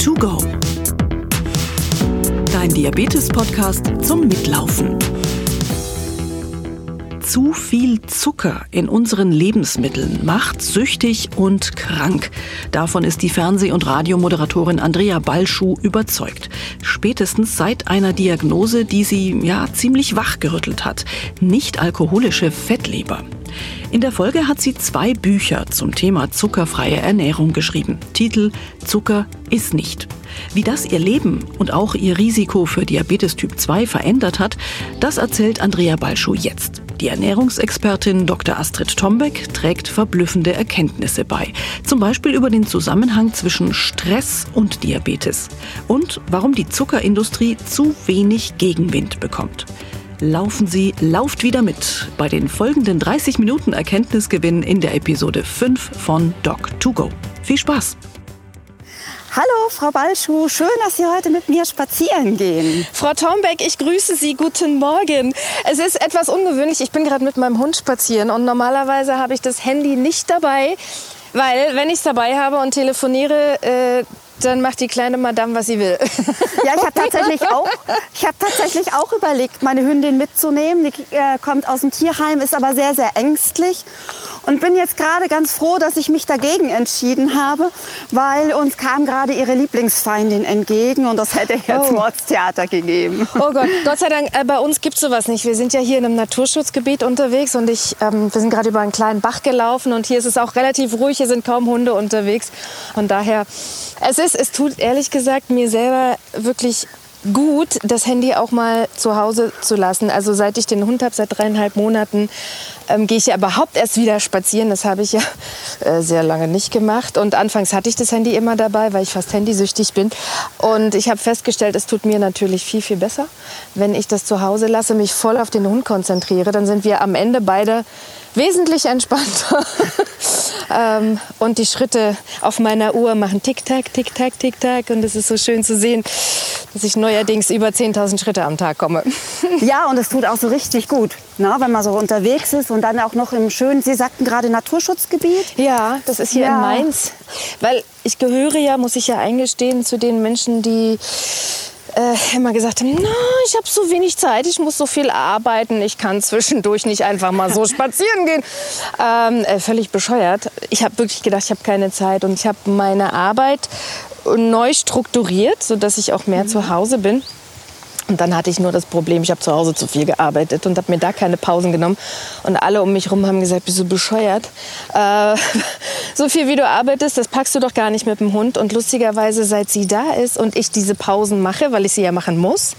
to go. Dein Diabetes-Podcast zum Mitlaufen. Zu viel Zucker in unseren Lebensmitteln macht süchtig und krank. Davon ist die Fernseh- und Radiomoderatorin Andrea Balschuh überzeugt. Spätestens seit einer Diagnose, die sie ja ziemlich wachgerüttelt hat. Nicht alkoholische Fettleber. In der Folge hat sie zwei Bücher zum Thema zuckerfreie Ernährung geschrieben. Titel Zucker ist nicht. Wie das ihr Leben und auch ihr Risiko für Diabetes Typ 2 verändert hat, das erzählt Andrea Balschuh jetzt. Die Ernährungsexpertin Dr. Astrid Tombeck trägt verblüffende Erkenntnisse bei. Zum Beispiel über den Zusammenhang zwischen Stress und Diabetes. Und warum die Zuckerindustrie zu wenig Gegenwind bekommt laufen Sie, lauft wieder mit bei den folgenden 30 Minuten Erkenntnisgewinn in der Episode 5 von Doc2Go. Viel Spaß! Hallo, Frau Balschuh, schön, dass Sie heute mit mir spazieren gehen. Frau Tombeck, ich grüße Sie. Guten Morgen. Es ist etwas ungewöhnlich. Ich bin gerade mit meinem Hund spazieren und normalerweise habe ich das Handy nicht dabei, weil wenn ich es dabei habe und telefoniere, äh, dann macht die kleine Madame, was sie will. Ja, ich habe tatsächlich auch, tatsächlich auch überlegt, meine Hündin mitzunehmen. Die äh, kommt aus dem Tierheim, ist aber sehr, sehr ängstlich und bin jetzt gerade ganz froh, dass ich mich dagegen entschieden habe, weil uns kam gerade ihre Lieblingsfeindin entgegen und das hätte jetzt oh. Mordstheater gegeben. Oh Gott, Gott sei Dank, äh, bei uns gibt es sowas nicht. Wir sind ja hier in einem Naturschutzgebiet unterwegs und ich, ähm, wir sind gerade über einen kleinen Bach gelaufen und hier ist es auch relativ ruhig, hier sind kaum Hunde unterwegs. Von daher, es ist, es tut ehrlich gesagt mir selber wirklich gut, das Handy auch mal zu Hause zu lassen. Also seit ich den Hund habe, seit dreieinhalb Monaten, ähm, gehe ich ja überhaupt erst wieder spazieren. Das habe ich ja äh, sehr lange nicht gemacht. Und anfangs hatte ich das Handy immer dabei, weil ich fast handysüchtig bin. Und ich habe festgestellt, es tut mir natürlich viel, viel besser, wenn ich das zu Hause lasse, mich voll auf den Hund konzentriere. Dann sind wir am Ende beide wesentlich entspannter. ähm, und die Schritte auf meiner Uhr machen Tick-Tack, Tick-Tack, Tick-Tack. Und es ist so schön zu sehen, dass ich neuerdings über 10.000 Schritte am Tag komme. ja, und es tut auch so richtig gut, ne? wenn man so unterwegs ist und dann auch noch im schönen, Sie sagten gerade Naturschutzgebiet. Ja, das ist hier ja. in Mainz. Weil ich gehöre ja, muss ich ja eingestehen, zu den Menschen, die äh, immer gesagt haben, no, ich habe so wenig Zeit, ich muss so viel arbeiten, ich kann zwischendurch nicht einfach mal so spazieren gehen. Ähm, äh, völlig bescheuert. Ich habe wirklich gedacht, ich habe keine Zeit und ich habe meine Arbeit neu strukturiert, sodass ich auch mehr mhm. zu Hause bin. Und dann hatte ich nur das Problem, ich habe zu Hause zu viel gearbeitet und habe mir da keine Pausen genommen. Und alle um mich herum haben gesagt, bist du bescheuert? Äh, so viel wie du arbeitest, das packst du doch gar nicht mit dem Hund. Und lustigerweise, seit sie da ist und ich diese Pausen mache, weil ich sie ja machen muss,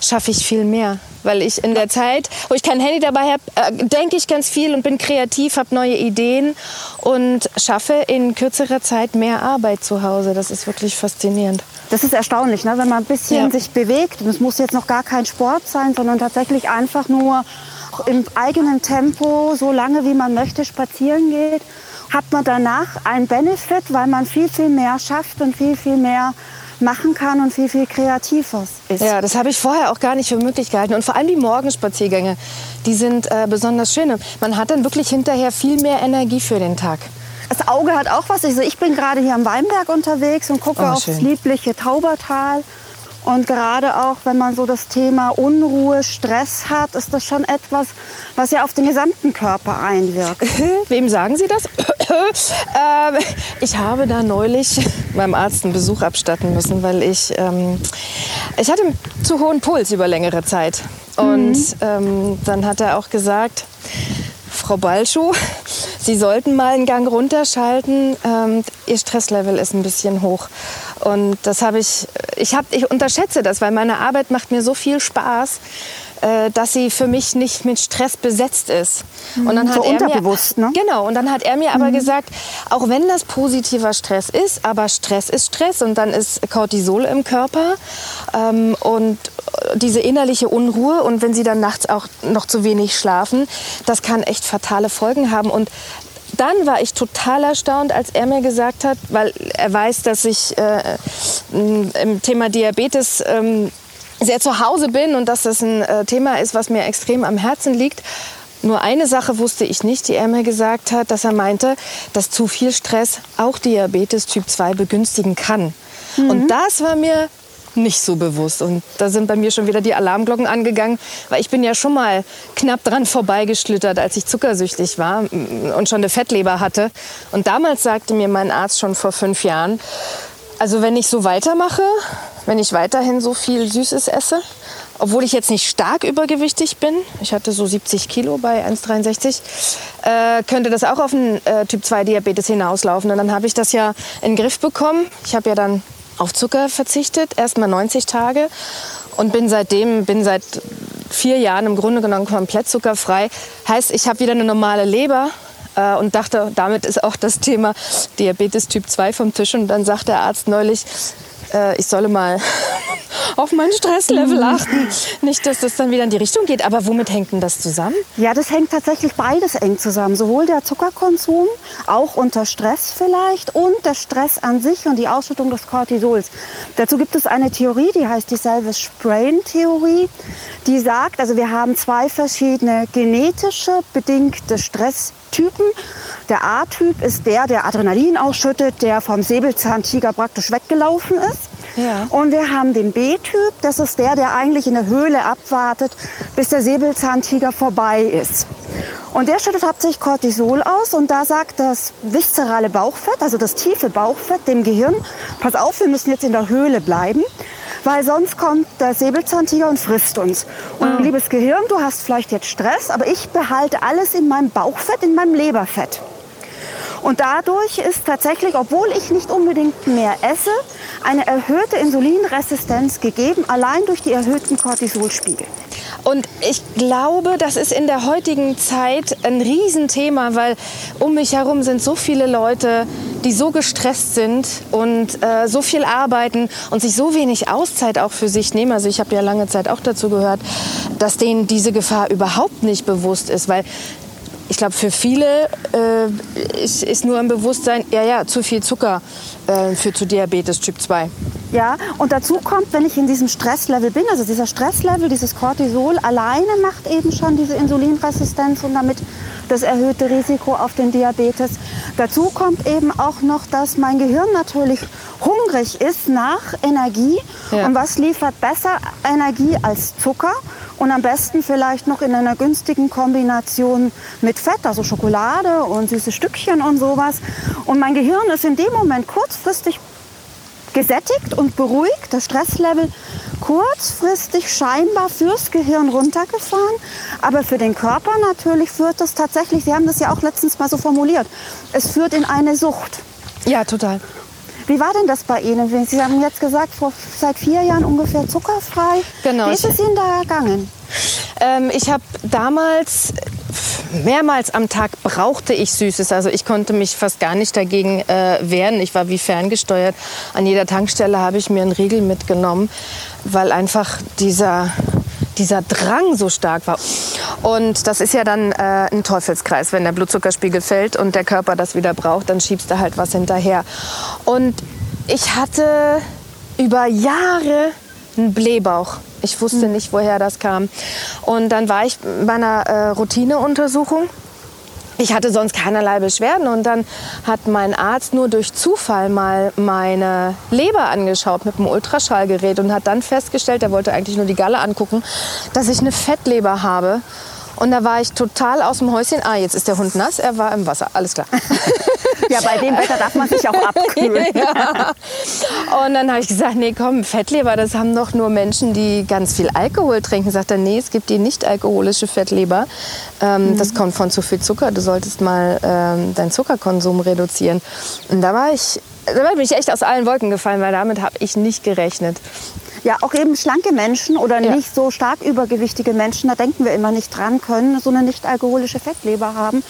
schaffe ich viel mehr. Weil ich in der Zeit, wo ich kein Handy dabei habe, äh, denke ich ganz viel und bin kreativ, habe neue Ideen und schaffe in kürzerer Zeit mehr Arbeit zu Hause. Das ist wirklich faszinierend. Das ist erstaunlich, ne? wenn man ein bisschen ja. sich bewegt. Es muss jetzt noch gar kein Sport sein, sondern tatsächlich einfach nur im eigenen Tempo, so lange wie man möchte, spazieren geht, hat man danach einen Benefit, weil man viel, viel mehr schafft und viel, viel mehr machen kann und viel, viel kreativer ist. Ja, das habe ich vorher auch gar nicht für möglich gehalten. Und vor allem die Morgenspaziergänge, die sind äh, besonders schön. Man hat dann wirklich hinterher viel mehr Energie für den Tag. Das Auge hat auch was. Also ich bin gerade hier am Weinberg unterwegs und gucke oh, aufs liebliche Taubertal. Und gerade auch, wenn man so das Thema Unruhe, Stress hat, ist das schon etwas, was ja auf den gesamten Körper einwirkt. Wem sagen Sie das? ähm, ich habe da neulich meinem Arzt einen Besuch abstatten müssen, weil ich, ähm, ich hatte zu hohen Puls über längere Zeit. Und mhm. ähm, dann hat er auch gesagt, Frau Balschuh, Sie sollten mal einen Gang runterschalten. Ähm, Ihr Stresslevel ist ein bisschen hoch. Und das habe ich, ich, hab, ich unterschätze das, weil meine Arbeit macht mir so viel Spaß dass sie für mich nicht mit Stress besetzt ist. Und dann so hat er unterbewusst, mir, ne? Genau. Und dann hat er mir aber mhm. gesagt, auch wenn das positiver Stress ist, aber Stress ist Stress und dann ist Cortisol im Körper ähm, und diese innerliche Unruhe und wenn sie dann nachts auch noch zu wenig schlafen, das kann echt fatale Folgen haben und dann war ich total erstaunt, als er mir gesagt hat, weil er weiß, dass ich äh, im Thema Diabetes ähm, sehr zu Hause bin und dass das ein äh, Thema ist, was mir extrem am Herzen liegt. Nur eine Sache wusste ich nicht, die er mir gesagt hat, dass er meinte, dass zu viel Stress auch Diabetes Typ 2 begünstigen kann. Mhm. Und das war mir nicht so bewusst. Und da sind bei mir schon wieder die Alarmglocken angegangen, weil ich bin ja schon mal knapp dran vorbeigeschlittert, als ich zuckersüchtig war und schon eine Fettleber hatte. Und damals sagte mir mein Arzt schon vor fünf Jahren, also wenn ich so weitermache, wenn ich weiterhin so viel Süßes esse, obwohl ich jetzt nicht stark übergewichtig bin, ich hatte so 70 Kilo bei 1,63, äh, könnte das auch auf einen äh, Typ-2-Diabetes hinauslaufen. Und dann habe ich das ja in den Griff bekommen. Ich habe ja dann auf Zucker verzichtet, erst mal 90 Tage und bin seitdem, bin seit vier Jahren im Grunde genommen komplett zuckerfrei. Heißt, ich habe wieder eine normale Leber äh, und dachte, damit ist auch das Thema Diabetes Typ 2 vom Tisch. Und dann sagt der Arzt neulich, äh, ich solle mal auf mein Stresslevel mhm. achten. Nicht, dass das dann wieder in die Richtung geht. Aber womit hängt denn das zusammen? Ja, das hängt tatsächlich beides eng zusammen. Sowohl der Zuckerkonsum, auch unter Stress vielleicht, und der Stress an sich und die Ausschüttung des Cortisols. Dazu gibt es eine Theorie, die heißt die Selves-Sprain-Theorie. Die sagt, also wir haben zwei verschiedene genetische bedingte Stresstypen. Der A-Typ ist der, der Adrenalin ausschüttet, der vom Säbelzahntiger praktisch weggelaufen ist. Ja. Und wir haben den B-Typ, das ist der, der eigentlich in der Höhle abwartet, bis der Säbelzahntiger vorbei ist. Und der schüttet hauptsächlich Cortisol aus und da sagt das viszerale Bauchfett, also das tiefe Bauchfett dem Gehirn, pass auf, wir müssen jetzt in der Höhle bleiben, weil sonst kommt der Säbelzahntiger und frisst uns. Und mhm. liebes Gehirn, du hast vielleicht jetzt Stress, aber ich behalte alles in meinem Bauchfett, in meinem Leberfett. Und dadurch ist tatsächlich, obwohl ich nicht unbedingt mehr esse, eine erhöhte Insulinresistenz gegeben, allein durch die erhöhten Cortisolspiegel. Und ich glaube, das ist in der heutigen Zeit ein Riesenthema, weil um mich herum sind so viele Leute, die so gestresst sind und äh, so viel arbeiten und sich so wenig Auszeit auch für sich nehmen. Also ich habe ja lange Zeit auch dazu gehört, dass denen diese Gefahr überhaupt nicht bewusst ist, weil ich glaube, für viele äh, ist, ist, nur im Bewusstsein, ja, ja, zu viel Zucker äh, führt zu Diabetes Typ 2. Ja, und dazu kommt, wenn ich in diesem Stresslevel bin, also dieser Stresslevel, dieses Cortisol alleine macht eben schon diese Insulinresistenz und damit das erhöhte Risiko auf den Diabetes. Dazu kommt eben auch noch, dass mein Gehirn natürlich hungrig ist nach Energie. Ja. Und was liefert besser Energie als Zucker? Und am besten vielleicht noch in einer günstigen Kombination mit Fett, also Schokolade und süße Stückchen und sowas. Und mein Gehirn ist in dem Moment kurzfristig gesättigt und beruhigt, das Stresslevel kurzfristig scheinbar fürs Gehirn runtergefahren, aber für den Körper natürlich führt das tatsächlich, Sie haben das ja auch letztens mal so formuliert, es führt in eine Sucht. Ja, total. Wie war denn das bei Ihnen? Sie haben jetzt gesagt, vor, seit vier Jahren ungefähr zuckerfrei. Genau. Wie ist es Ihnen da ergangen? Ähm, ich habe damals mehrmals am Tag brauchte ich Süßes. Also ich konnte mich fast gar nicht dagegen äh, wehren. Ich war wie ferngesteuert. An jeder Tankstelle habe ich mir einen Riegel mitgenommen, weil einfach dieser dieser Drang so stark war. Und das ist ja dann äh, ein Teufelskreis. Wenn der Blutzuckerspiegel fällt und der Körper das wieder braucht, dann schiebst du halt was hinterher. Und ich hatte über Jahre einen Blähbauch. Ich wusste hm. nicht, woher das kam. Und dann war ich bei einer äh, Routineuntersuchung ich hatte sonst keinerlei Beschwerden und dann hat mein Arzt nur durch Zufall mal meine Leber angeschaut mit dem Ultraschallgerät und hat dann festgestellt, er wollte eigentlich nur die Galle angucken, dass ich eine Fettleber habe und da war ich total aus dem Häuschen. Ah, jetzt ist der Hund nass, er war im Wasser. Alles klar. ja, bei dem Wetter darf man sich auch abkühlen. ja. Und dann habe ich gesagt, nee, komm, Fettleber, das haben doch nur Menschen, die ganz viel Alkohol trinken. Sagt er, nee, es gibt die nicht alkoholische Fettleber. Ähm, mhm. Das kommt von zu viel Zucker. Du solltest mal ähm, deinen Zuckerkonsum reduzieren. Und da war ich da bin ich echt aus allen Wolken gefallen, weil damit habe ich nicht gerechnet. Ja, auch eben schlanke Menschen oder ja. nicht so stark übergewichtige Menschen, da denken wir immer nicht dran, können so eine nicht alkoholische Fettleber haben.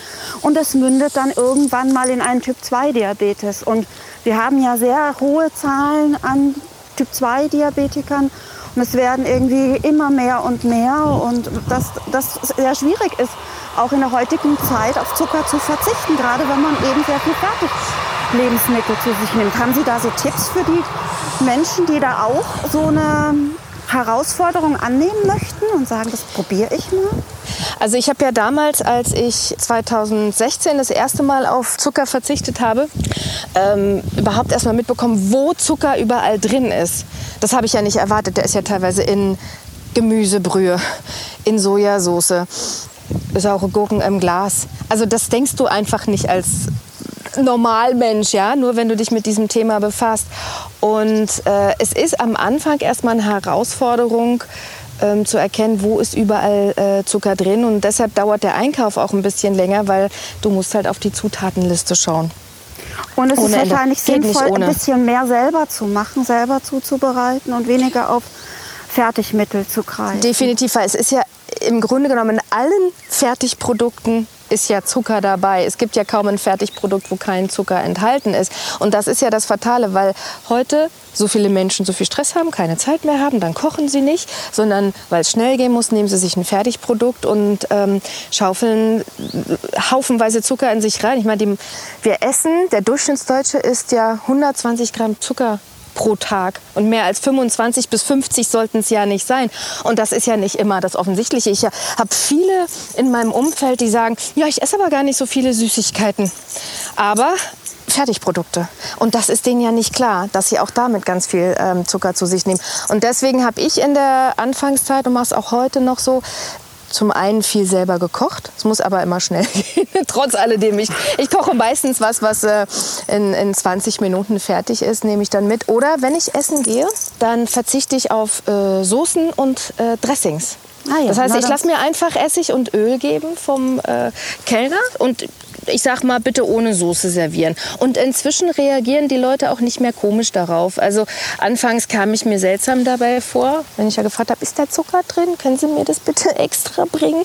Und das mündet dann irgendwann mal in einen Typ-2-Diabetes. Und wir haben ja sehr hohe Zahlen an Typ-2-Diabetikern. Und es werden irgendwie immer mehr und mehr. Und das, das sehr schwierig ist, auch in der heutigen Zeit auf Zucker zu verzichten, gerade wenn man eben sehr viel Fertiglebensmittel zu sich nimmt. Haben Sie da so Tipps für die Menschen, die da auch so eine Herausforderung annehmen möchten und sagen, das probiere ich mal? Also ich habe ja damals, als ich 2016 das erste Mal auf Zucker verzichtet habe, ähm, überhaupt erst mal mitbekommen, wo Zucker überall drin ist. Das habe ich ja nicht erwartet. Der ist ja teilweise in Gemüsebrühe, in Sojasauce, saure Gurken im Glas. Also das denkst du einfach nicht als Normalmensch, ja, nur wenn du dich mit diesem Thema befasst. Und äh, es ist am Anfang erstmal eine Herausforderung, ähm, zu erkennen, wo ist überall äh, Zucker drin. Und deshalb dauert der Einkauf auch ein bisschen länger, weil du musst halt auf die Zutatenliste schauen. Und es ohne ist wahrscheinlich sinnvoll, ein bisschen mehr selber zu machen, selber zuzubereiten und weniger auf Fertigmittel zu greifen. Definitiv, weil es ist ja im Grunde genommen in allen Fertigprodukten ist ja Zucker dabei. Es gibt ja kaum ein Fertigprodukt, wo kein Zucker enthalten ist. Und das ist ja das Fatale, weil heute so viele Menschen so viel Stress haben, keine Zeit mehr haben, dann kochen sie nicht, sondern weil es schnell gehen muss, nehmen sie sich ein Fertigprodukt und ähm, schaufeln haufenweise Zucker in sich rein. Ich meine, wir essen, der Durchschnittsdeutsche isst ja 120 Gramm Zucker pro Tag. Und mehr als 25 bis 50 sollten es ja nicht sein. Und das ist ja nicht immer das Offensichtliche. Ich habe viele in meinem Umfeld, die sagen, ja, ich esse aber gar nicht so viele Süßigkeiten. Aber Fertigprodukte. Und das ist denen ja nicht klar, dass sie auch damit ganz viel ähm, Zucker zu sich nehmen. Und deswegen habe ich in der Anfangszeit und mache es auch heute noch so, zum einen viel selber gekocht. Es muss aber immer schnell gehen, trotz alledem. Ich, ich koche meistens was, was äh, in, in 20 Minuten fertig ist, nehme ich dann mit. Oder wenn ich essen gehe, dann verzichte ich auf äh, Soßen und äh, Dressings. Ah ja, das heißt, ich lasse mir einfach Essig und Öl geben vom äh, Kellner und ich sag mal, bitte ohne Soße servieren. Und inzwischen reagieren die Leute auch nicht mehr komisch darauf. Also anfangs kam ich mir seltsam dabei vor, wenn ich ja gefragt habe, ist da Zucker drin? Können Sie mir das bitte extra bringen?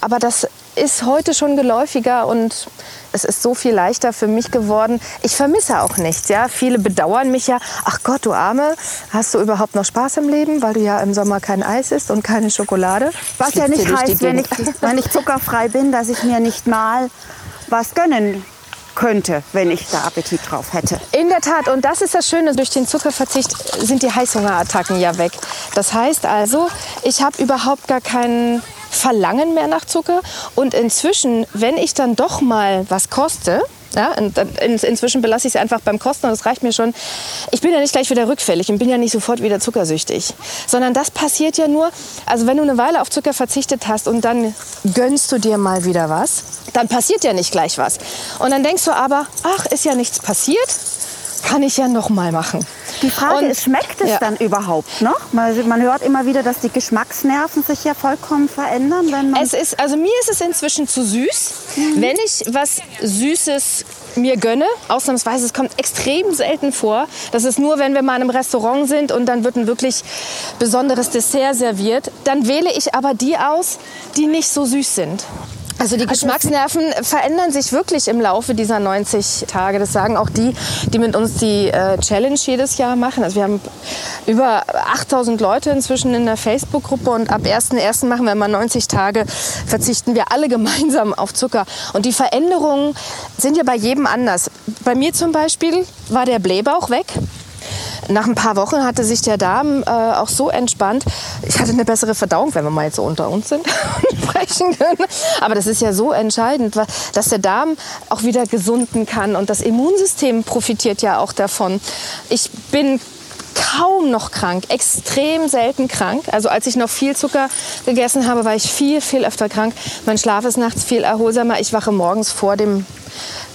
Aber das ist heute schon geläufiger und es ist so viel leichter für mich geworden. Ich vermisse auch nichts. Ja? Viele bedauern mich ja. Ach Gott, du Arme, hast du überhaupt noch Spaß im Leben, weil du ja im Sommer kein Eis isst und keine Schokolade? Was ja nicht heißt, wenn ich, wenn ich zuckerfrei bin, dass ich mir nicht mal was gönnen könnte, wenn ich da Appetit drauf hätte. In der Tat, und das ist das Schöne, durch den Zuckerverzicht sind die Heißhungerattacken ja weg. Das heißt also, ich habe überhaupt gar keinen Verlangen mehr nach Zucker. Und inzwischen, wenn ich dann doch mal was koste, ja, in, inzwischen belasse ich es einfach beim Kosten und das reicht mir schon. Ich bin ja nicht gleich wieder rückfällig und bin ja nicht sofort wieder zuckersüchtig. Sondern das passiert ja nur, also wenn du eine Weile auf Zucker verzichtet hast und dann gönnst du dir mal wieder was, dann passiert ja nicht gleich was. Und dann denkst du aber, ach, ist ja nichts passiert, kann ich ja noch mal machen. Die Frage und, ist, schmeckt es ja. dann überhaupt noch? Man, man, hört immer wieder, dass die Geschmacksnerven sich ja vollkommen verändern. Wenn man es ist, also mir ist es inzwischen zu süß. Mhm. Wenn ich was Süßes mir gönne, ausnahmsweise, es kommt extrem selten vor. Das ist nur, wenn wir mal in einem Restaurant sind und dann wird ein wirklich besonderes Dessert serviert. Dann wähle ich aber die aus, die nicht so süß sind. Also die Geschmacksnerven verändern sich wirklich im Laufe dieser 90 Tage. Das sagen auch die, die mit uns die äh, Challenge jedes Jahr machen. Also wir haben über 8000 Leute inzwischen in der Facebook-Gruppe und ab 1.1. machen wir immer 90 Tage, verzichten wir alle gemeinsam auf Zucker. Und die Veränderungen sind ja bei jedem anders. Bei mir zum Beispiel war der Blähbauch weg. Nach ein paar Wochen hatte sich der Darm äh, auch so entspannt. Ich hatte eine bessere Verdauung, wenn wir mal jetzt so unter uns sind und sprechen können. Aber das ist ja so entscheidend, dass der Darm auch wieder gesunden kann und das Immunsystem profitiert ja auch davon. Ich bin kaum noch krank, extrem selten krank. Also als ich noch viel Zucker gegessen habe, war ich viel, viel öfter krank. Mein Schlaf ist nachts viel erholsamer. Ich wache morgens vor dem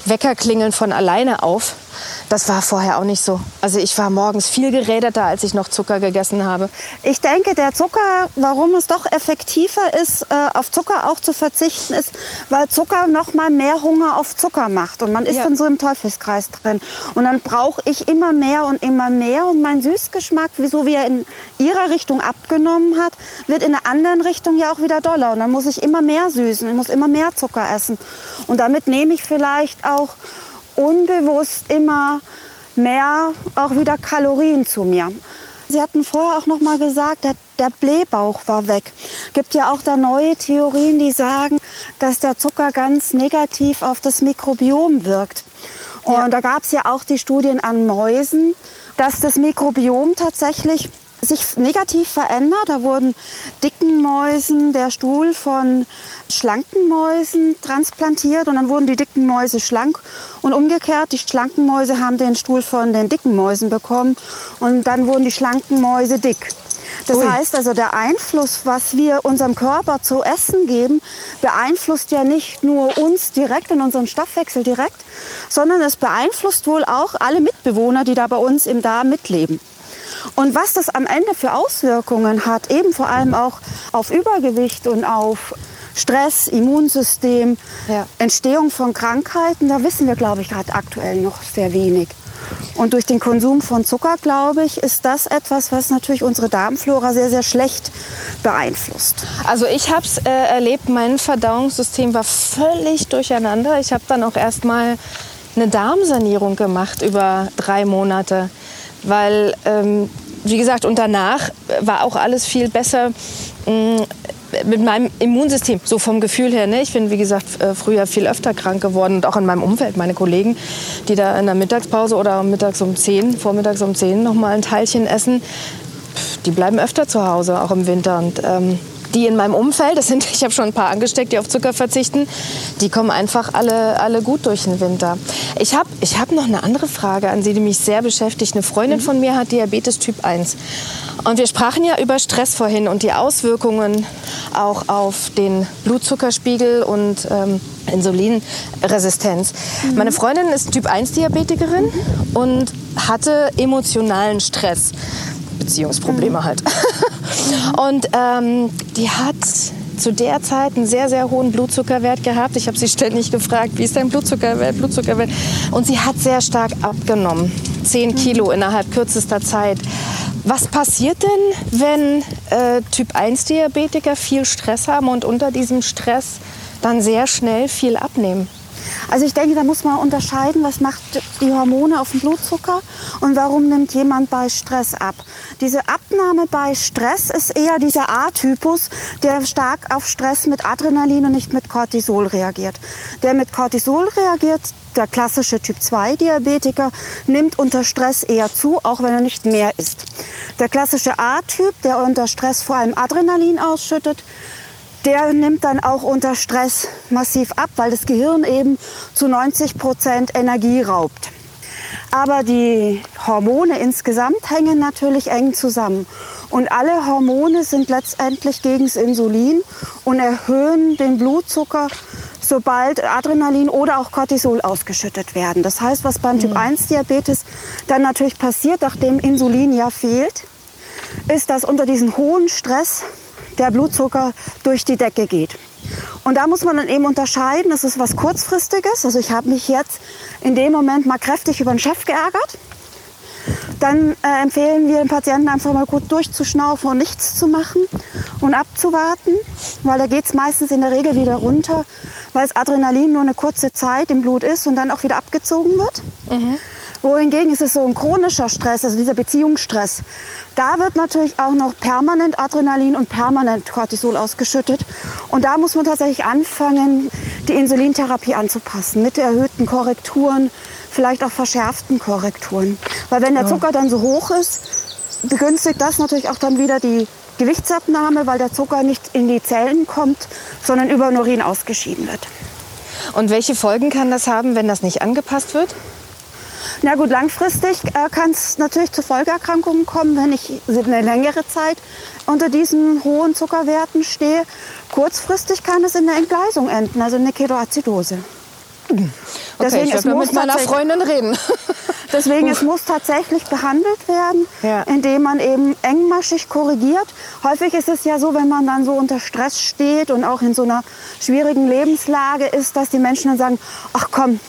Weckerklingeln von alleine auf. Das war vorher auch nicht so. Also ich war morgens viel geräderter, als ich noch Zucker gegessen habe. Ich denke, der Zucker, warum es doch effektiver ist, äh, auf Zucker auch zu verzichten, ist, weil Zucker noch mal mehr Hunger auf Zucker macht und man ist ja. in so einem Teufelskreis drin. Und dann brauche ich immer mehr und immer mehr und mein Süßgeschmack, so wie er in ihrer Richtung abgenommen hat, wird in der anderen Richtung ja auch wieder doller. Und dann muss ich immer mehr süßen, ich muss immer mehr Zucker essen. Und damit nehme ich vielleicht auch unbewusst immer mehr auch wieder Kalorien zu mir. Sie hatten vorher auch noch mal gesagt, der, der Blähbauch war weg. Gibt ja auch da neue Theorien, die sagen, dass der Zucker ganz negativ auf das Mikrobiom wirkt. Und ja. da gab es ja auch die Studien an Mäusen, dass das Mikrobiom tatsächlich sich negativ verändert. Da wurden dicken Mäusen der Stuhl von schlanken Mäusen transplantiert und dann wurden die dicken Mäuse schlank und umgekehrt, die schlanken Mäuse haben den Stuhl von den dicken Mäusen bekommen und dann wurden die schlanken Mäuse dick. Das Ui. heißt also, der Einfluss, was wir unserem Körper zu essen geben, beeinflusst ja nicht nur uns direkt in unserem Stoffwechsel direkt, sondern es beeinflusst wohl auch alle Mitbewohner, die da bei uns im Darm mitleben. Und was das am Ende für Auswirkungen hat, eben vor allem auch auf Übergewicht und auf Stress, Immunsystem, ja. Entstehung von Krankheiten, da wissen wir, glaube ich, gerade aktuell noch sehr wenig. Und durch den Konsum von Zucker, glaube ich, ist das etwas, was natürlich unsere Darmflora sehr, sehr schlecht beeinflusst. Also ich habe es äh, erlebt, mein Verdauungssystem war völlig durcheinander. Ich habe dann auch erst mal eine Darmsanierung gemacht über drei Monate, weil, ähm, wie gesagt, und danach war auch alles viel besser. Mh, mm, mit meinem Immunsystem, so vom Gefühl her. Ne? Ich bin, wie gesagt, äh, früher viel öfter krank geworden und auch in meinem Umfeld, meine Kollegen, die da in der Mittagspause oder mittags um 10, vormittags um 10 noch mal ein Teilchen essen, die bleiben öfter zu Hause, auch im Winter. Und ähm, die in meinem Umfeld, das sind, ich habe schon ein paar angesteckt, die auf Zucker verzichten, die kommen einfach alle, alle gut durch den Winter. Ich habe ich hab noch eine andere Frage an Sie, die mich sehr beschäftigt. Eine Freundin mhm. von mir hat Diabetes Typ 1. Und wir sprachen ja über Stress vorhin und die Auswirkungen auch auf den Blutzuckerspiegel und ähm, Insulinresistenz. Mhm. Meine Freundin ist Typ 1 Diabetikerin mhm. und hatte emotionalen Stress. Beziehungsprobleme halt. und ähm, die hat zu der Zeit einen sehr, sehr hohen Blutzuckerwert gehabt. Ich habe sie ständig gefragt, wie ist dein Blutzuckerwert, Blutzuckerwert? Und sie hat sehr stark abgenommen. Zehn mhm. Kilo innerhalb kürzester Zeit. Was passiert denn, wenn äh, Typ-1-Diabetiker viel Stress haben und unter diesem Stress dann sehr schnell viel abnehmen? Also ich denke, da muss man unterscheiden, was macht die Hormone auf den Blutzucker und warum nimmt jemand bei Stress ab. Diese Abnahme bei Stress ist eher dieser A-Typus, der stark auf Stress mit Adrenalin und nicht mit Cortisol reagiert. Der mit Cortisol reagiert, der klassische Typ-2-Diabetiker, nimmt unter Stress eher zu, auch wenn er nicht mehr isst. Der klassische A-Typ, der unter Stress vor allem Adrenalin ausschüttet, der nimmt dann auch unter Stress massiv ab, weil das Gehirn eben zu 90 Prozent Energie raubt. Aber die Hormone insgesamt hängen natürlich eng zusammen. Und alle Hormone sind letztendlich gegen das Insulin und erhöhen den Blutzucker, sobald Adrenalin oder auch Cortisol ausgeschüttet werden. Das heißt, was beim Typ 1 mhm. Diabetes dann natürlich passiert, nachdem Insulin ja fehlt, ist, dass unter diesem hohen Stress der Blutzucker durch die Decke geht. Und da muss man dann eben unterscheiden, das ist was kurzfristiges. Also ich habe mich jetzt in dem Moment mal kräftig über den Chef geärgert. Dann äh, empfehlen wir den Patienten einfach mal gut durchzuschnaufen und nichts zu machen und abzuwarten, weil da geht es meistens in der Regel wieder runter, weil das Adrenalin nur eine kurze Zeit im Blut ist und dann auch wieder abgezogen wird. Mhm. Wohingegen ist es so ein chronischer Stress, also dieser Beziehungsstress. Da wird natürlich auch noch permanent Adrenalin und permanent Cortisol ausgeschüttet. Und da muss man tatsächlich anfangen, die Insulintherapie anzupassen mit erhöhten Korrekturen, vielleicht auch verschärften Korrekturen. Weil wenn der Zucker dann so hoch ist, begünstigt das natürlich auch dann wieder die Gewichtsabnahme, weil der Zucker nicht in die Zellen kommt, sondern über den Urin ausgeschieden wird. Und welche Folgen kann das haben, wenn das nicht angepasst wird? Na gut, langfristig äh, kann es natürlich zu Folgeerkrankungen kommen, wenn ich eine längere Zeit unter diesen hohen Zuckerwerten stehe. Kurzfristig kann es in der Entgleisung enden, also in der Ketoazidose. Okay, Deswegen, ich werde mit meiner Freundin reden. Deswegen, es muss tatsächlich behandelt werden, ja. indem man eben engmaschig korrigiert. Häufig ist es ja so, wenn man dann so unter Stress steht und auch in so einer schwierigen Lebenslage ist, dass die Menschen dann sagen, ach komm,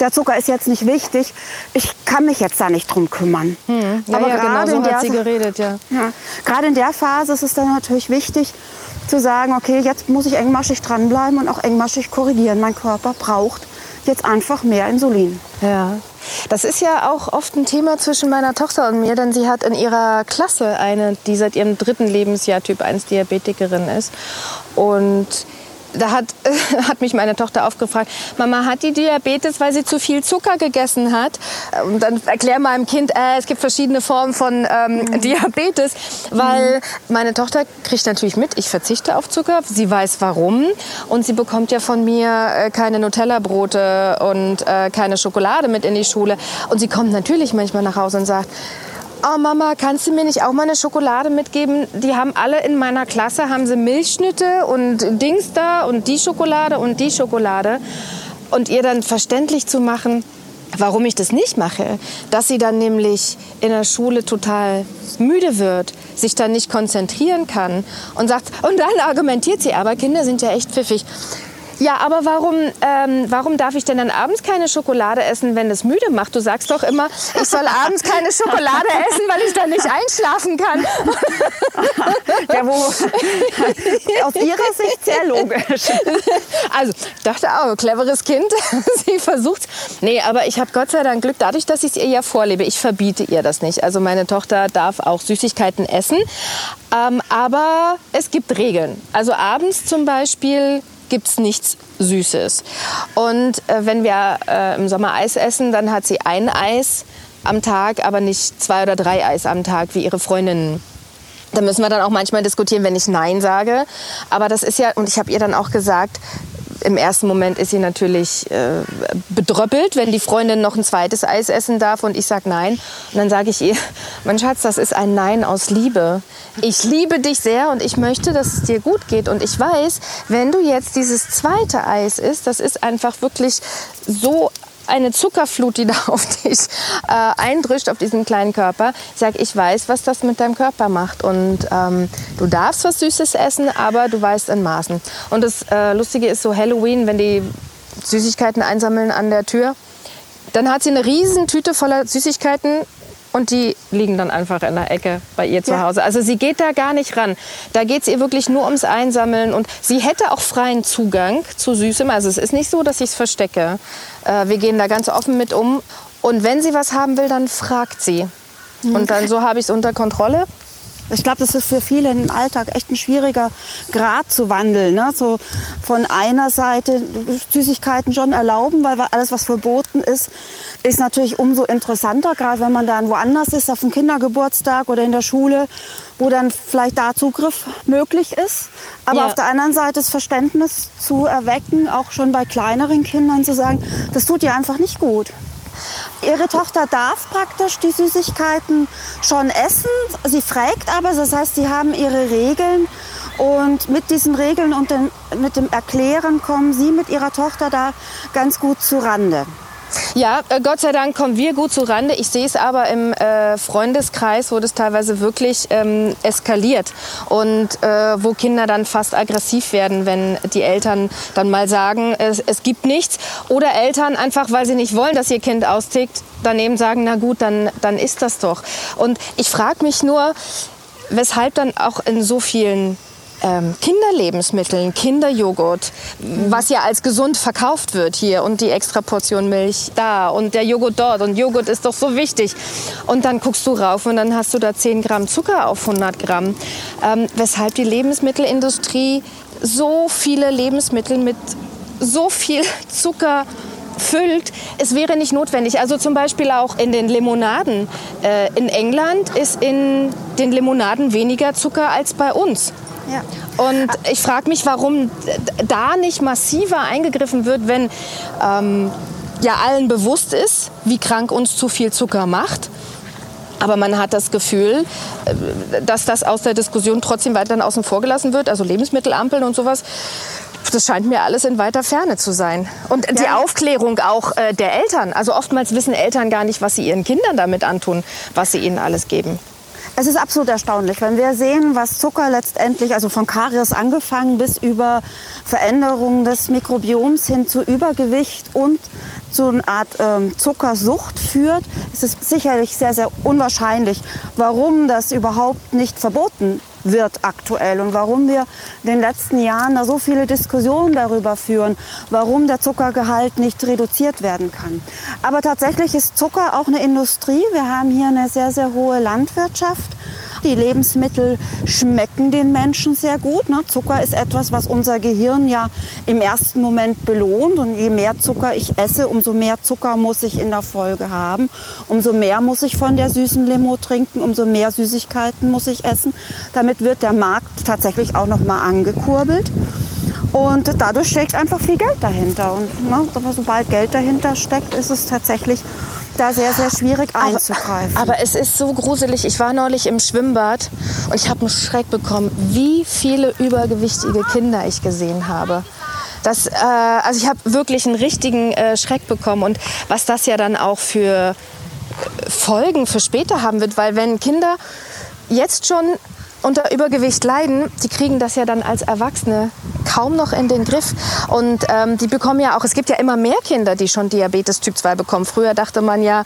der Zucker ist jetzt nicht wichtig, ich kann mich jetzt da nicht drum kümmern. Hm. Ja, Aber ja, genau so hat sie geredet, ja. ja. Gerade in der Phase ist es dann natürlich wichtig zu sagen, okay, jetzt muss ich engmaschig dranbleiben und auch engmaschig korrigieren. Mein Körper braucht jetzt einfach mehr Insulin. Ja. Das ist ja auch oft ein Thema zwischen meiner Tochter und mir, denn sie hat in ihrer Klasse eine, die seit ihrem dritten Lebensjahr Typ 1 Diabetikerin ist. Und da hat, äh, hat mich meine Tochter aufgefragt, Mama, hat die Diabetes, weil sie zu viel Zucker gegessen hat? Und dann erklär meinem Kind, äh, es gibt verschiedene Formen von ähm, mhm. Diabetes, weil mhm. meine Tochter kriegt natürlich mit, ich verzichte auf Zucker, sie weiß warum und sie bekommt ja von mir äh, keine Nutella-Brote und äh, keine Schokolade mit in die Schule und sie kommt natürlich manchmal nach Hause und sagt, oh Mama, kannst du mir nicht auch mal eine Schokolade mitgeben? Die haben alle in meiner Klasse, haben sie Milchschnitte und Dings da und die Schokolade und die Schokolade. Und ihr dann verständlich zu machen, warum ich das nicht mache. Dass sie dann nämlich in der Schule total müde wird, sich dann nicht konzentrieren kann und sagt, und dann argumentiert sie, aber Kinder sind ja echt pfiffig. Ja, aber warum, ähm, warum darf ich denn dann abends keine Schokolade essen, wenn es müde macht? Du sagst doch immer, ich soll abends keine Schokolade essen, weil ich dann nicht einschlafen kann. ja, wo, aus ihrer Sicht sehr logisch. Also, ich dachte auch, cleveres Kind. Sie versucht Nee, aber ich habe Gott sei Dank Glück, dadurch, dass ich es ihr ja vorlebe. Ich verbiete ihr das nicht. Also meine Tochter darf auch Süßigkeiten essen. Ähm, aber es gibt Regeln. Also abends zum Beispiel gibt es nichts Süßes. Und äh, wenn wir äh, im Sommer Eis essen, dann hat sie ein Eis am Tag, aber nicht zwei oder drei Eis am Tag wie ihre Freundinnen. Da müssen wir dann auch manchmal diskutieren, wenn ich Nein sage. Aber das ist ja, und ich habe ihr dann auch gesagt, im ersten Moment ist sie natürlich äh, bedröppelt, wenn die Freundin noch ein zweites Eis essen darf und ich sage nein. Und dann sage ich ihr, mein Schatz, das ist ein Nein aus Liebe. Ich liebe dich sehr und ich möchte, dass es dir gut geht. Und ich weiß, wenn du jetzt dieses zweite Eis isst, das ist einfach wirklich so eine Zuckerflut, die da auf dich äh, eindrischt, auf diesen kleinen Körper. Sage, ich weiß, was das mit deinem Körper macht. Und ähm, du darfst was Süßes essen, aber du weißt in Maßen. Und das äh, Lustige ist so Halloween, wenn die Süßigkeiten einsammeln an der Tür. Dann hat sie eine riesen Tüte voller Süßigkeiten und die liegen dann einfach in der Ecke bei ihr zu ja. Hause. Also sie geht da gar nicht ran. Da geht es ihr wirklich nur ums Einsammeln und sie hätte auch freien Zugang zu Süßem. Also es ist nicht so, dass ich es verstecke. Äh, wir gehen da ganz offen mit um. Und wenn sie was haben will, dann fragt sie. Mhm. Und dann so habe ich es unter Kontrolle. Ich glaube, das ist für viele im Alltag echt ein schwieriger Grad zu wandeln. Ne? So von einer Seite Süßigkeiten schon erlauben, weil alles, was verboten ist, ist natürlich umso interessanter, gerade wenn man dann woanders ist, auf dem Kindergeburtstag oder in der Schule, wo dann vielleicht da Zugriff möglich ist. Aber ja. auf der anderen Seite das Verständnis zu erwecken, auch schon bei kleineren Kindern zu sagen, das tut dir einfach nicht gut. Ihre Tochter darf praktisch die Süßigkeiten schon essen. Sie fragt aber, das heißt, sie haben ihre Regeln. Und mit diesen Regeln und dem, mit dem Erklären kommen Sie mit Ihrer Tochter da ganz gut zu Rande. Ja, äh, Gott sei Dank kommen wir gut zu Rande. Ich sehe es aber im äh, Freundeskreis, wo das teilweise wirklich ähm, eskaliert und äh, wo Kinder dann fast aggressiv werden, wenn die Eltern dann mal sagen, es, es gibt nichts. Oder Eltern einfach, weil sie nicht wollen, dass ihr Kind austickt, daneben sagen, na gut, dann, dann ist das doch. Und ich frage mich nur, weshalb dann auch in so vielen ähm, Kinderlebensmitteln, Kinderjoghurt, was ja als gesund verkauft wird hier und die extra Portion Milch da und der Joghurt dort und Joghurt ist doch so wichtig. Und dann guckst du rauf und dann hast du da 10 Gramm Zucker auf 100 Gramm. Ähm, weshalb die Lebensmittelindustrie so viele Lebensmittel mit so viel Zucker füllt. Es wäre nicht notwendig. Also zum Beispiel auch in den Limonaden. Äh, in England ist in den Limonaden weniger Zucker als bei uns. Ja. Und ich frage mich, warum da nicht massiver eingegriffen wird, wenn ähm, ja allen bewusst ist, wie krank uns zu viel Zucker macht. Aber man hat das Gefühl, äh, dass das aus der Diskussion trotzdem weiter außen vor gelassen wird, also Lebensmittelampeln und sowas. Das scheint mir alles in weiter Ferne zu sein. Und ja. die Aufklärung auch äh, der Eltern. Also oftmals wissen Eltern gar nicht, was sie ihren Kindern damit antun, was sie ihnen alles geben. Es ist absolut erstaunlich, wenn wir sehen, was Zucker letztendlich, also von Karies angefangen bis über Veränderungen des Mikrobioms hin zu Übergewicht und zu einer Art ähm, Zuckersucht führt, ist es sicherlich sehr, sehr unwahrscheinlich, warum das überhaupt nicht verboten wird aktuell und warum wir in den letzten Jahren da so viele Diskussionen darüber führen, warum der Zuckergehalt nicht reduziert werden kann. Aber tatsächlich ist Zucker auch eine Industrie. Wir haben hier eine sehr, sehr hohe Landwirtschaft Die Lebensmittel schmecken den Menschen sehr gut. Ne? Zucker ist etwas, was unser Gehirn ja im ersten Moment belohnt. Und je mehr Zucker ich esse, umso mehr Zucker muss ich in der Folge haben. Umso mehr muss ich von der süßen Limo trinken, umso mehr Süßigkeiten muss ich essen. Damit wird der Markt tatsächlich auch noch mal angekurbelt. Und dadurch steckt einfach viel Geld dahinter. Und ne, sobald Geld dahinter steckt, ist es tatsächlich da sehr, sehr schwierig einzugreifen. Aber, aber es ist so gruselig. Ich war neulich im Schwimmbad und ich habe einen Schreck bekommen, wie viele übergewichtige Kinder ich gesehen habe. Das, äh, also ich habe wirklich einen richtigen äh, Schreck bekommen und was das ja dann auch für Folgen für später haben wird, weil wenn Kinder jetzt schon unter Übergewicht leiden, die kriegen das ja dann als Erwachsene kaum noch in den Griff. Und ähm, die bekommen ja auch, es gibt ja immer mehr Kinder, die schon Diabetes Typ 2 bekommen. Früher dachte man ja,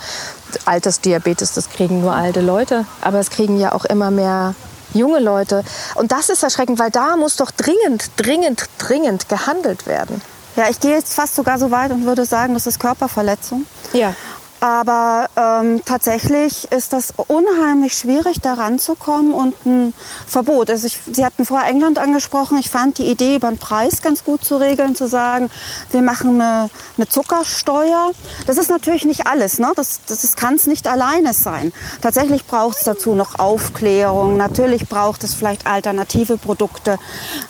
Altersdiabetes, das kriegen nur alte Leute. Aber es kriegen ja auch immer mehr junge Leute. Und das ist erschreckend, weil da muss doch dringend, dringend, dringend gehandelt werden. Ja, ich gehe jetzt fast sogar so weit und würde sagen, das ist Körperverletzung. Ja. Aber ähm, tatsächlich ist das unheimlich schwierig, da ranzukommen und ein Verbot. Also ich, Sie hatten vorher England angesprochen. Ich fand die Idee, über den Preis ganz gut zu regeln, zu sagen, wir machen eine, eine Zuckersteuer. Das ist natürlich nicht alles. Ne? Das, das, das kann es nicht alleine sein. Tatsächlich braucht es dazu noch Aufklärung. Natürlich braucht es vielleicht alternative Produkte.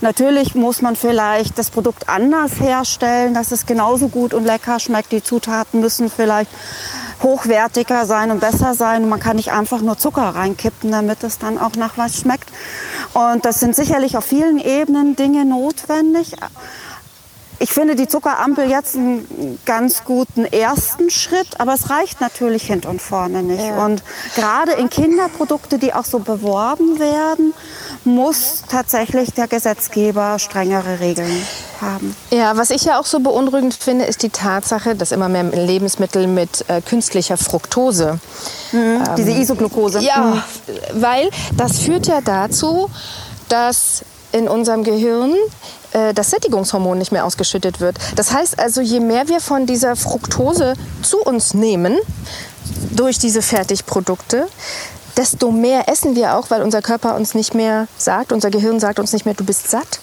Natürlich muss man vielleicht das Produkt anders herstellen, dass es genauso gut und lecker schmeckt. Die Zutaten müssen vielleicht hochwertiger sein und besser sein. Man kann nicht einfach nur Zucker reinkippen, damit es dann auch nach was schmeckt. Und das sind sicherlich auf vielen Ebenen Dinge notwendig. Ich finde die Zuckerampel jetzt einen ganz guten ersten Schritt, aber es reicht natürlich hinten und vorne nicht. Ja. Und gerade in Kinderprodukte, die auch so beworben werden, muss tatsächlich der Gesetzgeber strengere Regeln haben. Ja, was ich ja auch so beunruhigend finde, ist die Tatsache, dass immer mehr Lebensmittel mit äh, künstlicher Fructose. Mhm, ähm, diese Isoglucose. Ja, mhm. weil das führt ja dazu, dass in unserem Gehirn äh, das Sättigungshormon nicht mehr ausgeschüttet wird. Das heißt also, je mehr wir von dieser Fructose zu uns nehmen, durch diese Fertigprodukte, desto mehr essen wir auch, weil unser Körper uns nicht mehr sagt, unser Gehirn sagt uns nicht mehr, du bist satt.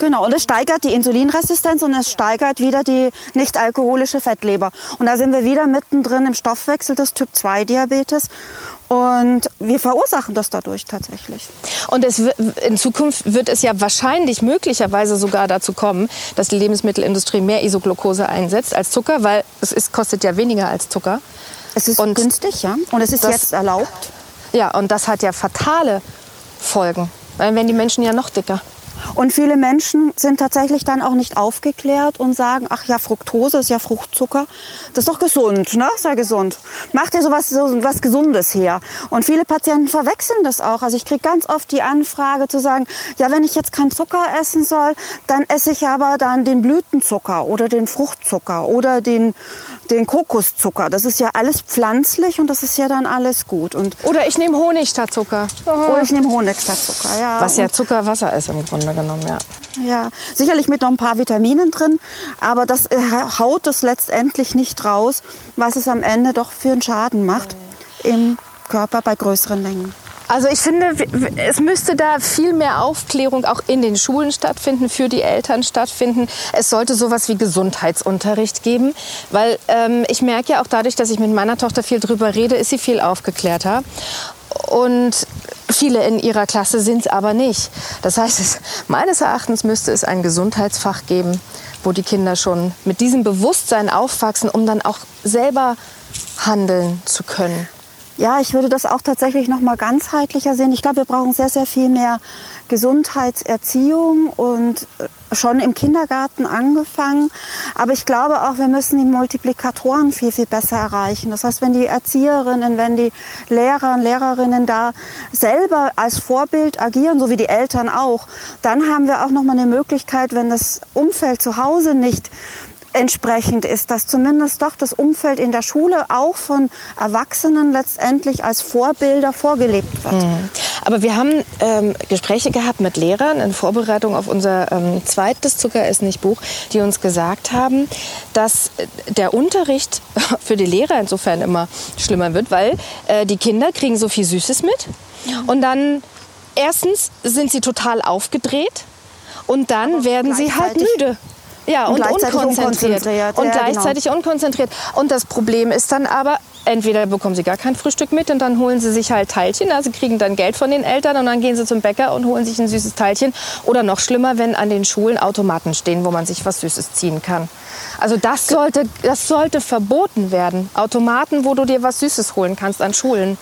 Genau, und es steigert die Insulinresistenz und es steigert wieder die nicht alkoholische Fettleber. Und da sind wir wieder mittendrin im Stoffwechsel des Typ-2-Diabetes. Und wir verursachen das dadurch tatsächlich. Und es, in Zukunft wird es ja wahrscheinlich möglicherweise sogar dazu kommen, dass die Lebensmittelindustrie mehr Isoglucose einsetzt als Zucker, weil es ist, kostet ja weniger als Zucker. Es ist und günstig, ja. Und es ist das, jetzt erlaubt. Ja, und das hat ja fatale Folgen. Dann werden die Menschen ja noch dicker. Und viele Menschen sind tatsächlich dann auch nicht aufgeklärt und sagen, ach ja, Fructose ist ja Fruchtzucker. Das ist doch gesund, ne? Sehr gesund. Macht ja sowas, so was Gesundes her. Und viele Patienten verwechseln das auch. Also ich kriege ganz oft die Anfrage zu sagen, ja, wenn ich jetzt keinen Zucker essen soll, dann esse ich aber dann den Blütenzucker oder den Fruchtzucker oder den, den Kokoszucker. Das ist ja alles pflanzlich und das ist ja dann alles gut. Und oder ich nehme Honig statt Zucker. Oder ich nehme Honig statt Zucker, ja. Was ja Zuckerwasser ist im Grunde genommen, ja. Ja, sicherlich mit noch ein paar Vitaminen drin, aber das äh, haut es letztendlich nicht raus, was es am Ende doch für einen Schaden macht im Körper bei größeren Mengen. Also ich finde, es müsste da viel mehr Aufklärung auch in den Schulen stattfinden, für die Eltern stattfinden. Es sollte sowas wie Gesundheitsunterricht geben, weil ähm, ich merke ja auch dadurch, dass ich mit meiner Tochter viel drüber rede, ist sie viel aufgeklärter. Und viele in ihrer Klasse sind es aber nicht. Das heißt, es, meines Erachtens müsste es ein Gesundheitsfach geben, wo die Kinder schon mit diesem Bewusstsein aufwachsen, um dann auch selber handeln zu können. Ja, ich würde das auch tatsächlich noch mal ganzheitlicher sehen. Ich glaube, wir brauchen sehr, sehr viel mehr Gesundheitserziehung und äh, schon im Kindergarten angefangen. Aber ich glaube auch, wir müssen die Multiplikatoren viel, viel besser erreichen. Das heißt, wenn die Erzieherinnen, wenn die Lehrer und Lehrerinnen da selber als Vorbild agieren, so wie die Eltern auch, dann haben wir auch noch mal eine Möglichkeit, wenn das Umfeld zu Hause nicht entsprechend ist, dass zumindest doch das Umfeld in der Schule auch von Erwachsenen letztendlich als Vorbilder vorgelebt wird. Mhm. Aber wir haben ähm, Gespräche gehabt mit Lehrern in Vorbereitung auf unser ähm, zweites Zucker ist nicht Buch, die uns gesagt haben, dass der Unterricht für die Lehrer insofern immer schlimmer wird, weil äh, die Kinder kriegen so viel Süßes mit und dann erstens sind sie total aufgedreht und dann werden sie halt müde. Ja, und, und unkonzentriert. unkonzentriert. Und ja, genau. gleichzeitig genau. unkonzentriert. Und das Problem ist dann aber, entweder bekommen sie gar kein Frühstück mit und dann holen sie sich halt Teilchen. Also kriegen dann Geld von den Eltern und dann gehen sie zum Bäcker und holen sich ein süßes Teilchen. Oder noch schlimmer, wenn an den Schulen Automaten stehen, wo man sich was Süßes ziehen kann. Also das sollte, das sollte verboten werden. Automaten, wo du dir was Süßes holen kannst an Schulen.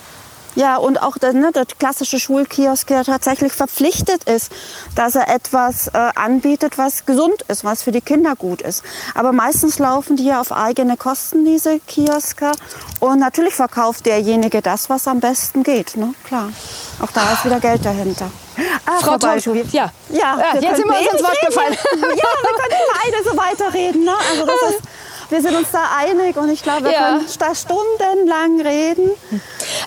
Ja, und auch der, ne, der klassische Schulkiosk, der tatsächlich verpflichtet ist, dass er etwas äh, anbietet, was gesund ist, was für die Kinder gut ist. Aber meistens laufen die ja auf eigene Kosten, diese Kioske. Und natürlich verkauft derjenige das, was am besten geht. Ne? Klar, auch da ist wieder Geld dahinter. Ah, Frau, Frau ja. Ja, ja jetzt sind wir uns ins Wort gefallen. ja, wir können immer eine so weiterreden. Ne? Also das ist, wir sind uns da einig und ich glaube, wir ja. können da stundenlang reden.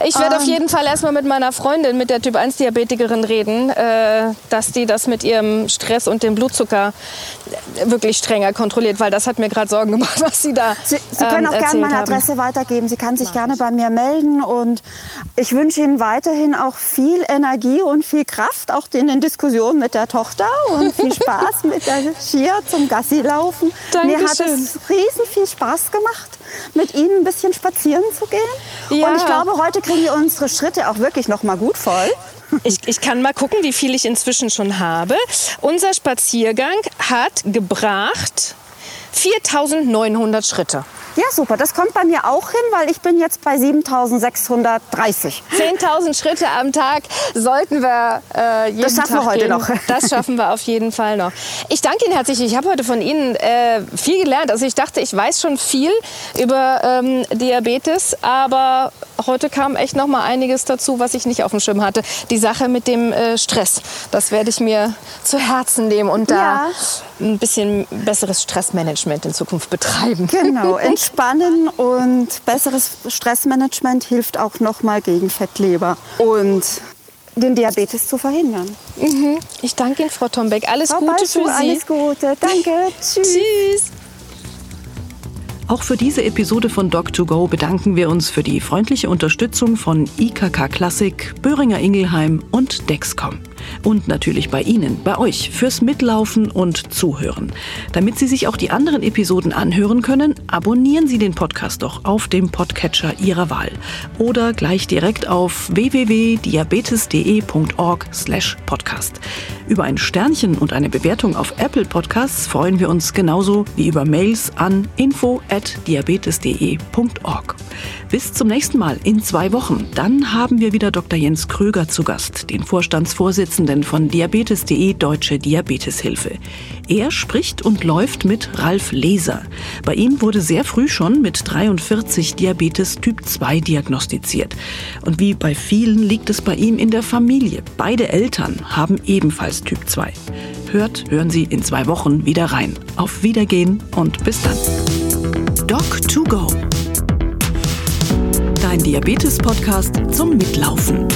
Ich werde ähm. auf jeden Fall erstmal mit meiner Freundin, mit der Typ-1-Diabetikerin reden, äh, dass die das mit ihrem Stress und dem Blutzucker wirklich strenger kontrolliert, weil das hat mir gerade Sorgen gemacht, was Sie da Sie, Sie können ähm, auch gerne meine Adresse haben. weitergeben. Sie kann sich gerne bei mir melden und ich wünsche Ihnen weiterhin auch viel Energie und viel Kraft, auch in den Diskussionen mit der Tochter und viel Spaß mit der Skier zum Gassi laufen. Dankeschön. Mir hat es riesen viel Spaß gemacht mit Ihnen ein bisschen spazieren zu gehen. Ja. Und ich glaube, heute kriegen wir unsere Schritte auch wirklich noch mal gut voll. Ich, ich, kann mal gucken, wie viel ich inzwischen schon habe. Unser Spaziergang hat gebracht 4900 Schritte. Ja, super. Das kommt bei mir auch hin, weil ich bin jetzt bei 7630. 10.000 Schritte am Tag sollten wir äh, jeden Das schaffen Tag wir heute gehen. noch. Das schaffen wir auf jeden Fall noch. Ich danke Ihnen herzlich. Ich habe heute von Ihnen äh, viel gelernt. Also ich dachte, ich weiß schon viel über ähm, Diabetes, aber heute kam echt noch mal einiges dazu, was ich nicht auf dem Schirm hatte. Die Sache mit dem äh, Stress, das werde ich mir zu Herzen nehmen und da ja. ein bisschen besseres Stressmanagement in Zukunft betreiben. Genau, Entspannen und besseres Stressmanagement hilft auch noch mal gegen Fettleber und den Diabetes zu verhindern. Mhm. Ich danke Ihnen, Frau Tombeck. Alles Frau Gute Balschuh, für Sie. Alles Gute. Danke. Tschüss. Tschüss. Auch für diese Episode von Doc2Go bedanken wir uns für die freundliche Unterstützung von IKK Klassik, Böhringer Ingelheim und Dexcom. Und natürlich bei Ihnen, bei euch, fürs Mitlaufen und Zuhören. Damit Sie sich auch die anderen Episoden anhören können, abonnieren Sie den Podcast doch auf dem Podcatcher Ihrer Wahl. Oder gleich direkt auf www.diabetes.de.org/podcast. Über ein Sternchen und eine Bewertung auf Apple Podcasts freuen wir uns genauso wie über Mails an info@diabetes.de.org. Bis zum nächsten Mal in zwei Wochen. Dann haben wir wieder Dr. Jens Kröger zu Gast, den Vorstandsvorsitzenden von Diabetes.de Deutsche Diabeteshilfe. Er spricht und läuft mit Ralf Leser. Bei ihm wurde sehr früh schon mit 43 Diabetes Typ 2 diagnostiziert. Und wie bei vielen liegt es bei ihm in der Familie. Beide Eltern haben ebenfalls Typ 2. Hört, hören Sie in zwei Wochen wieder rein. Auf Wiedergehen und bis dann. Doc 2 Go. Dein Diabetes-Podcast zum Mitlaufen.